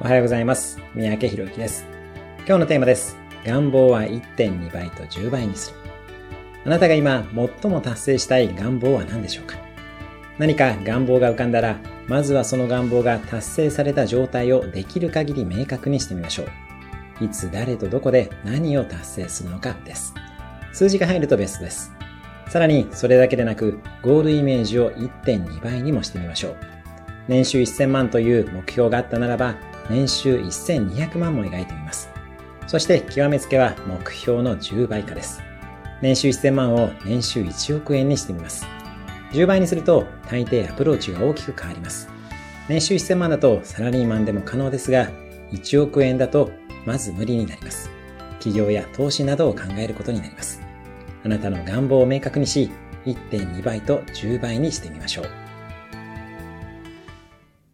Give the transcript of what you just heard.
おはようございます。三宅博之です。今日のテーマです。願望は1.2倍と10倍にする。あなたが今最も達成したい願望は何でしょうか？何か願望が浮かんだら、まずはその願望が達成された状態をできる限り明確にしてみましょう。いつ誰とどこで何を達成するのかです。数字が入るとベストです。さらにそれだけでなく、ゴールイメージを1.2倍にもしてみましょう。年収1000万という目標があったならば、年収1200万も描いてみます。そして極めつけは目標の10倍化です。年収1000万を年収1億円にしてみます。10倍にすると大抵アプローチが大きく変わります。年収1000万だとサラリーマンでも可能ですが、1億円だとまず無理になります。企業や投資などを考えることになります。あなたの願望を明確にし、1.2倍と10倍にしてみましょう。